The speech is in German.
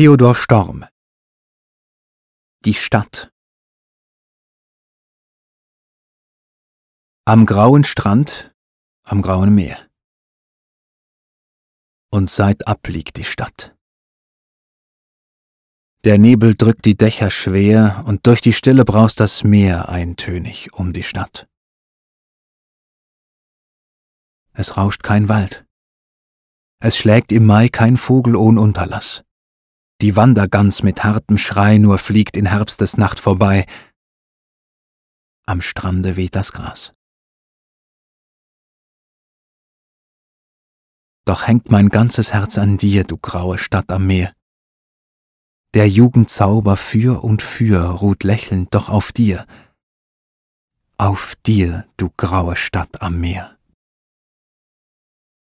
Theodor Storm Die Stadt Am grauen Strand, am grauen Meer. Und seitab liegt die Stadt. Der Nebel drückt die Dächer schwer, und durch die Stille braust das Meer eintönig um die Stadt. Es rauscht kein Wald. Es schlägt im Mai kein Vogel ohn Unterlass. Die Wandergans mit hartem Schrei nur fliegt in Herbstesnacht vorbei. Am Strande weht das Gras. Doch hängt mein ganzes Herz an dir, du graue Stadt am Meer. Der Jugendzauber für und für ruht lächelnd doch auf dir, auf dir, du graue Stadt am Meer.